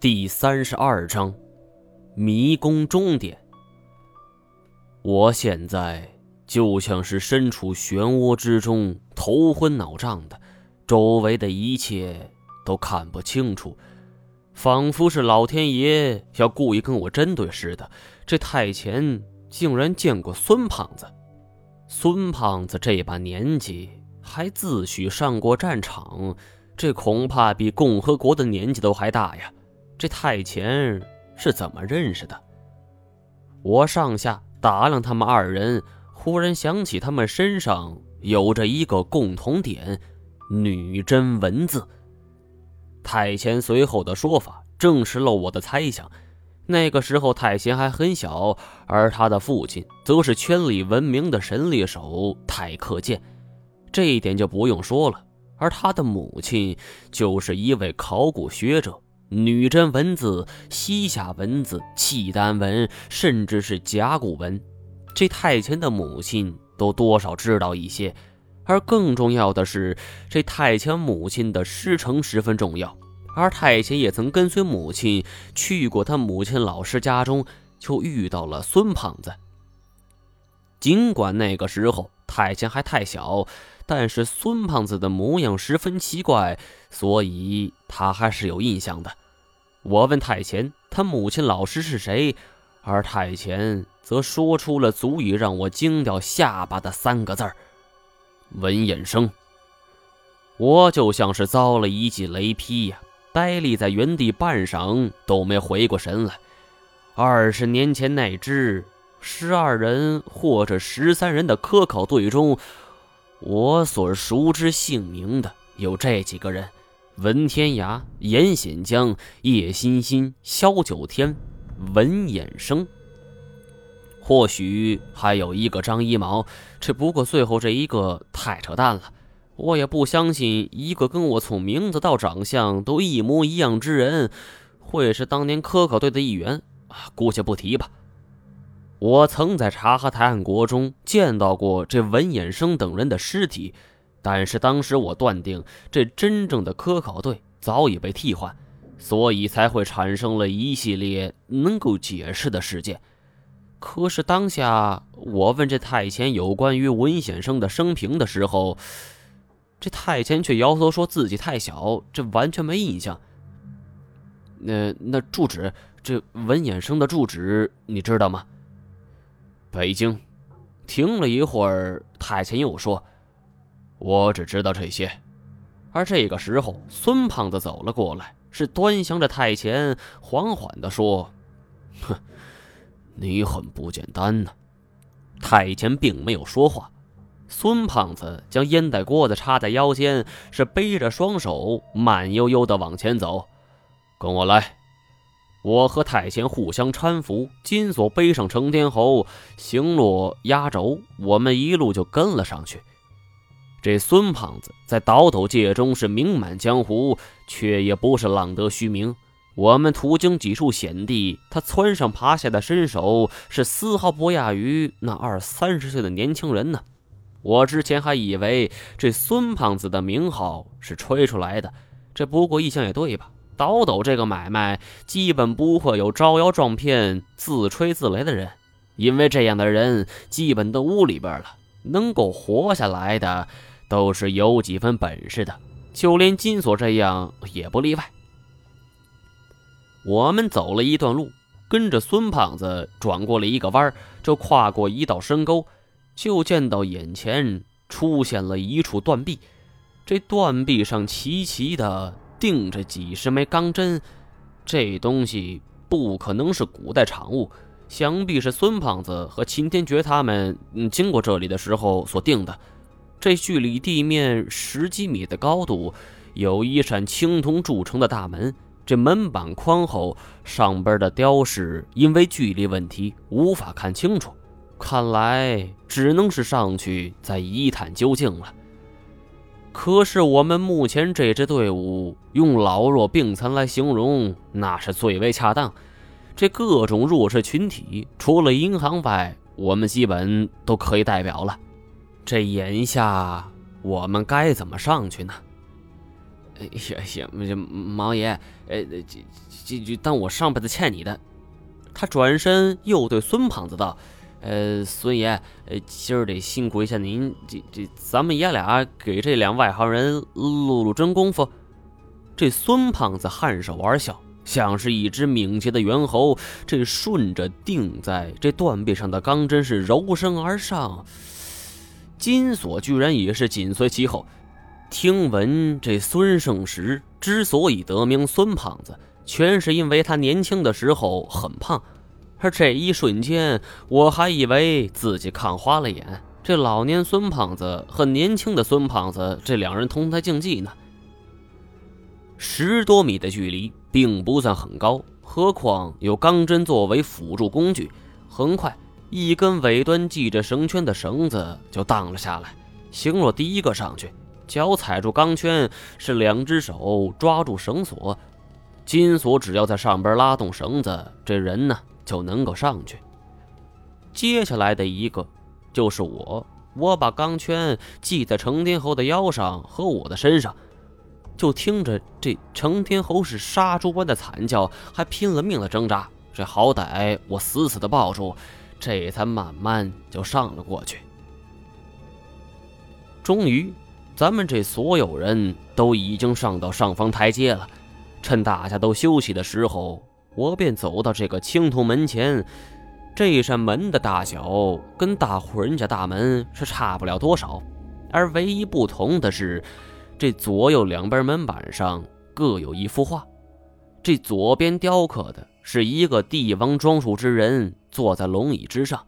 第三十二章，迷宫终点。我现在就像是身处漩涡之中，头昏脑胀的，周围的一切都看不清楚，仿佛是老天爷要故意跟我针对似的。这太前竟然见过孙胖子，孙胖子这把年纪还自诩上过战场，这恐怕比共和国的年纪都还大呀！这太前是怎么认识的？我上下打量他们二人，忽然想起他们身上有着一个共同点——女真文字。太前随后的说法证实了我的猜想。那个时候，太贤还很小，而他的父亲则是圈里闻名的神猎手太克健，这一点就不用说了。而他的母亲就是一位考古学者。女真文字、西夏文字、契丹文，甚至是甲骨文，这太前的母亲都多少知道一些。而更重要的是，这太前母亲的师承十分重要。而太前也曾跟随母亲去过他母亲老师家中，就遇到了孙胖子。尽管那个时候太前还太小。但是孙胖子的模样十分奇怪，所以他还是有印象的。我问太前，他母亲老师是谁？而太前则说出了足以让我惊掉下巴的三个字儿：文衍生。我就像是遭了一记雷劈呀，呆立在原地半晌都没回过神来。二十年前那支十二人或者十三人的科考队中。我所熟知姓名的有这几个人：文天涯、严显江、叶欣欣、萧九天、文衍生。或许还有一个张一毛，只不过最后这一个太扯淡了。我也不相信一个跟我从名字到长相都一模一样之人，会是当年科考队的一员啊！姑且不提吧。我曾在察哈台汗国中见到过这文衍生等人的尸体，但是当时我断定这真正的科考队早已被替换，所以才会产生了一系列能够解释的事件。可是当下我问这太监有关于文衍生的生平的时候，这太监却摇头说自己太小，这完全没印象。那那住址，这文衍生的住址你知道吗？北京，停了一会儿，太监又说：“我只知道这些。”而这个时候，孙胖子走了过来，是端详着太前，缓缓地说：“哼，你很不简单呢。”太前并没有说话。孙胖子将烟袋锅子插在腰间，是背着双手，慢悠悠地往前走。跟我来。我和太前互相搀扶，金锁背上成天侯，行落压轴，我们一路就跟了上去。这孙胖子在倒斗界中是名满江湖，却也不是浪得虚名。我们途经几处险地，他蹿上爬下的身手是丝毫不亚于那二三十岁的年轻人呢。我之前还以为这孙胖子的名号是吹出来的，这不过一想也对吧？倒斗这个买卖，基本不会有招摇撞骗、自吹自擂的人，因为这样的人基本都屋里边了。能够活下来的，都是有几分本事的，就连金锁这样也不例外。我们走了一段路，跟着孙胖子转过了一个弯就跨过一道深沟，就见到眼前出现了一处断壁，这断壁上齐齐的。钉着几十枚钢针，这东西不可能是古代产物，想必是孙胖子和秦天觉他们经过这里的时候所定的。这距离地面十几米的高度，有一扇青铜铸成的大门，这门板宽厚，上边的雕饰因为距离问题无法看清楚，看来只能是上去再一探究竟了。可是我们目前这支队伍，用老弱病残来形容，那是最为恰当。这各种弱势群体，除了银行外，我们基本都可以代表了。这眼下我们该怎么上去呢？哎呀呀，毛爷，呃，这这这当我上辈子欠你的。他转身又对孙胖子道：“呃，孙爷，呃，今儿得辛苦一下您，这这，咱们爷俩给这两外行人露露真功夫。”这孙胖子颔首而笑，像是一只敏捷的猿猴，这顺着钉在这断臂上的钢针是柔身而上。金锁居然也是紧随其后。听闻这孙胜石之所以得名孙胖子。全是因为他年轻的时候很胖，而这一瞬间，我还以为自己看花了眼。这老年孙胖子和年轻的孙胖子，这两人同台竞技呢。十多米的距离并不算很高，何况有钢针作为辅助工具。很快，一根尾端系着绳圈的绳子就荡了下来。行若第一个上去，脚踩住钢圈，是两只手抓住绳索。金锁只要在上边拉动绳子，这人呢就能够上去。接下来的一个就是我，我把钢圈系在成天侯的腰上和我的身上，就听着这成天侯是杀猪般的惨叫，还拼了命的挣扎。这好歹我死死的抱住，这才慢慢就上了过去。终于，咱们这所有人都已经上到上方台阶了。趁大家都休息的时候，我便走到这个青铜门前。这扇门的大小跟大户人家大门是差不了多少，而唯一不同的是，这左右两边门板上各有一幅画。这左边雕刻的是一个帝王装束之人坐在龙椅之上，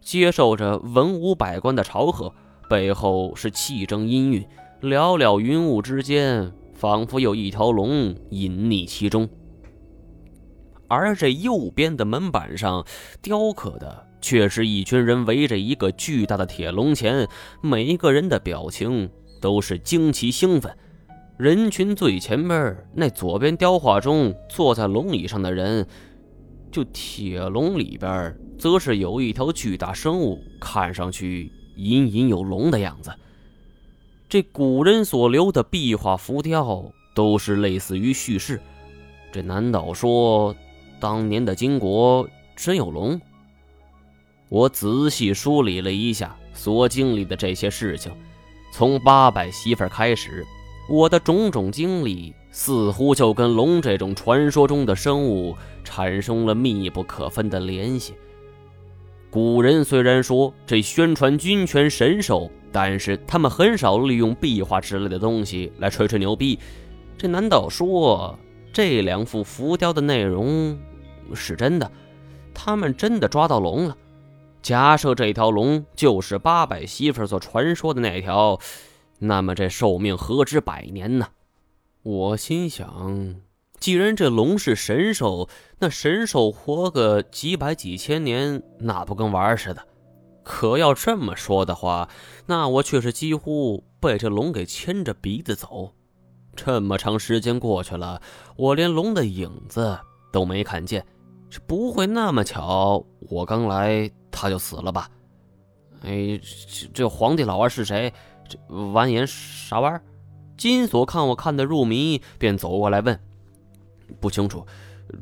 接受着文武百官的朝贺，背后是气蒸氤氲，寥寥云雾之间。仿佛有一条龙隐匿其中，而这右边的门板上雕刻的却是一群人围着一个巨大的铁笼前，每一个人的表情都是惊奇兴奋。人群最前面那左边雕画中坐在龙椅上的人，就铁笼里边则是有一条巨大生物，看上去隐隐有龙的样子。这古人所留的壁画浮雕都是类似于叙事，这难道说当年的金国真有龙？我仔细梳理了一下所经历的这些事情，从八百媳妇开始，我的种种经历似乎就跟龙这种传说中的生物产生了密不可分的联系。古人虽然说这宣传君权神授。但是他们很少利用壁画之类的东西来吹吹牛逼，这难道说这两幅浮雕的内容是真的？他们真的抓到龙了？假设这条龙就是八百媳妇所传说的那条，那么这寿命何止百年呢？我心想，既然这龙是神兽，那神兽活个几百几千年，那不跟玩似的？可要这么说的话，那我却是几乎被这龙给牵着鼻子走。这么长时间过去了，我连龙的影子都没看见，这不会那么巧？我刚来他就死了吧？哎，这这皇帝老儿是谁？这完颜啥玩意儿？金锁看我看得入迷，便走过来问：“不清楚，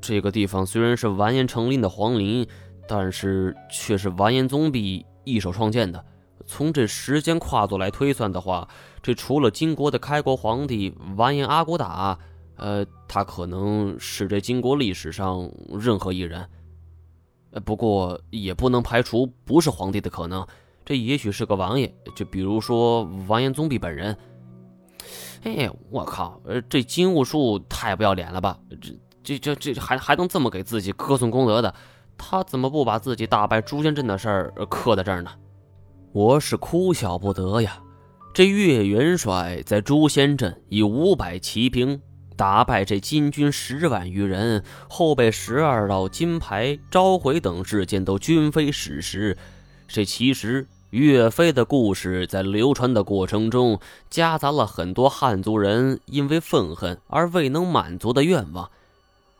这个地方虽然是完颜成林的皇陵，但是却是完颜宗弼。”一手创建的，从这时间跨度来推算的话，这除了金国的开国皇帝完颜阿骨打，呃，他可能是这金国历史上任何一人。呃不过也不能排除不是皇帝的可能，这也许是个王爷，就比如说完颜宗弼本人。哎，我靠，呃，这金兀术太不要脸了吧？这这这这还还能这么给自己歌颂功德的？他怎么不把自己大败诛仙阵的事儿刻在这儿呢？我是哭笑不得呀！这岳元帅在诛仙阵以五百骑兵打败这金军十万余人，后被十二道金牌召回等事件都均非史实。这其实岳飞的故事在流传的过程中，夹杂了很多汉族人因为愤恨而未能满足的愿望。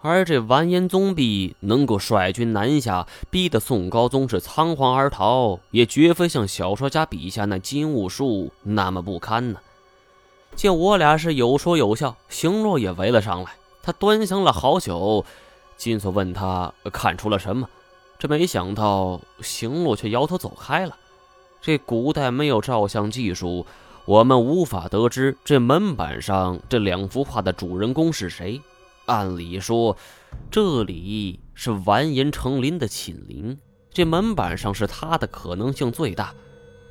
而这完颜宗弼能够率军南下，逼得宋高宗是仓皇而逃，也绝非像小说家笔下那金兀术那么不堪呢。见我俩是有说有笑，邢洛也围了上来。他端详了好久，金锁问他看出了什么，这没想到邢洛却摇头走开了。这古代没有照相技术，我们无法得知这门板上这两幅画的主人公是谁。按理说，这里是完颜成林的寝陵，这门板上是他的可能性最大。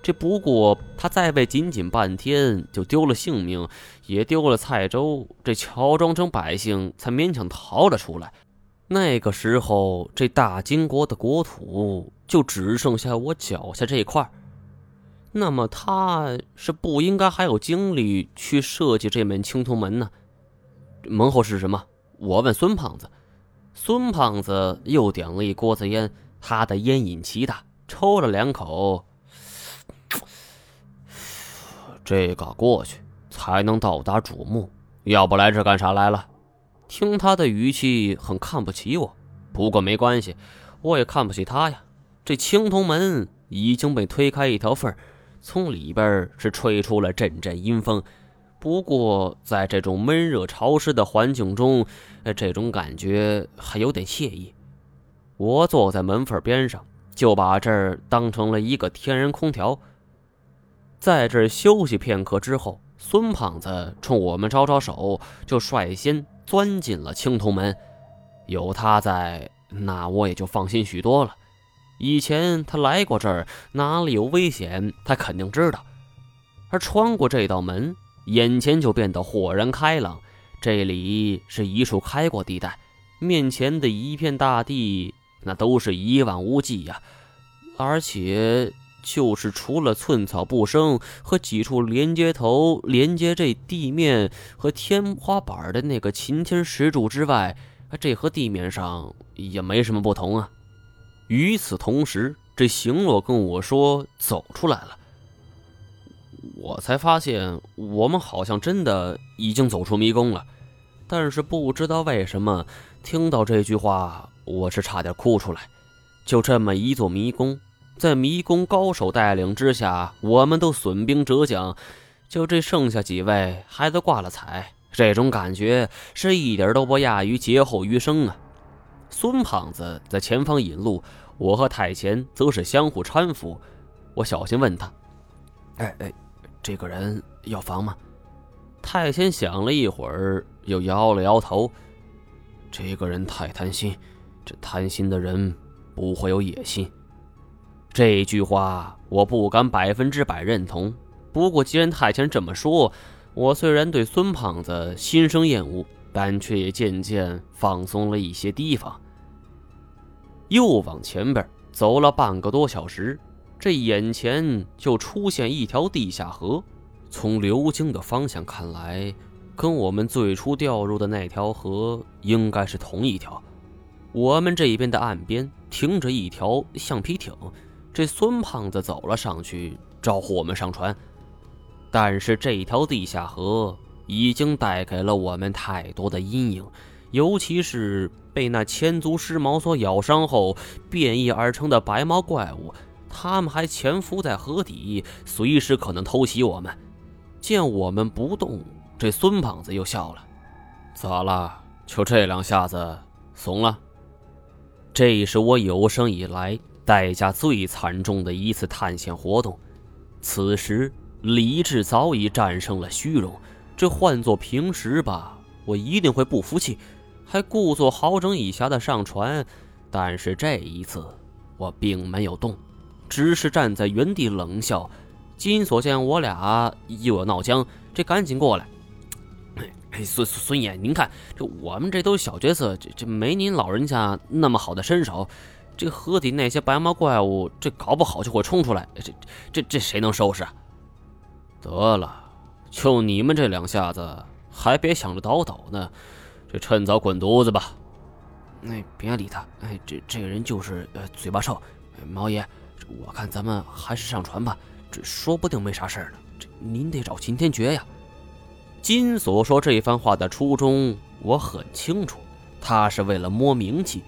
这不过他在位仅仅半天就丢了性命，也丢了蔡州，这乔装成百姓才勉强逃了出来。那个时候，这大金国的国土就只剩下我脚下这块那么他是不应该还有精力去设计这门青铜门呢？门后是什么？我问孙胖子。孙胖子又点了一锅子烟，他的烟瘾极大，抽了两口。这个过去才能到达主墓，要不来这干啥来了？听他的语气很看不起我，不过没关系，我也看不起他呀。这青铜门已经被推开一条缝儿，从里边是吹出了阵阵阴风。不过在这种闷热潮湿的环境中，这种感觉还有点惬意。我坐在门缝边上，就把这儿当成了一个天然空调。在这休息片刻之后，孙胖子冲我们招招手，就率先钻进了青铜门。有他在，那我也就放心许多了。以前他来过这儿，哪里有危险，他肯定知道。而穿过这道门，眼前就变得豁然开朗。这里是一处开阔地带，面前的一片大地，那都是一望无际呀，而且。就是除了寸草不生和几处连接头连接这地面和天花板的那个擎天石柱之外，这和地面上也没什么不同啊。与此同时，这行洛跟我说走出来了，我才发现我们好像真的已经走出迷宫了。但是不知道为什么，听到这句话，我是差点哭出来。就这么一座迷宫。在迷宫高手带领之下，我们都损兵折将，就这剩下几位还都挂了彩。这种感觉是一点都不亚于劫后余生啊！孙胖子在前方引路，我和太前则是相互搀扶。我小心问他：“哎哎，这个人要房吗？”太前想了一会儿，又摇了摇头：“这个人太贪心，这贪心的人不会有野心。”这句话我不敢百分之百认同，不过既然太监这么说，我虽然对孙胖子心生厌恶，但却也渐渐放松了一些提防。又往前边走了半个多小时，这眼前就出现一条地下河。从流经的方向看来，跟我们最初掉入的那条河应该是同一条。我们这边的岸边停着一条橡皮艇。这孙胖子走了上去，招呼我们上船。但是这条地下河已经带给了我们太多的阴影，尤其是被那千足尸毛所咬伤后变异而成的白毛怪物，他们还潜伏在河底，随时可能偷袭我们。见我们不动，这孙胖子又笑了：“咋了？就这两下子怂了？”这是我有生以来。代价最惨重的一次探险活动，此时理智早已战胜了虚荣。这换做平时吧，我一定会不服气，还故作好整以暇的上船。但是这一次，我并没有动，只是站在原地冷笑。金锁见我俩又要闹僵，这赶紧过来。孙孙爷，您看，这我们这都是小角色，这这没您老人家那么好的身手。这河底那些白毛怪物，这搞不好就会冲出来，这这这谁能收拾？得了，就你们这两下子，还别想着倒斗呢，就趁早滚犊子吧！哎，别理他，哎，这这个人就是呃嘴巴臭。毛爷，我看咱们还是上船吧，这说不定没啥事呢。这您得找秦天爵呀。金锁说这番话的初衷我很清楚，他是为了摸名气。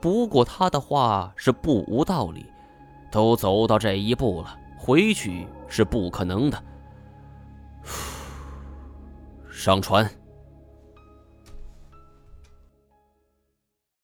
不过他的话是不无道理，都走到这一步了，回去是不可能的。上船。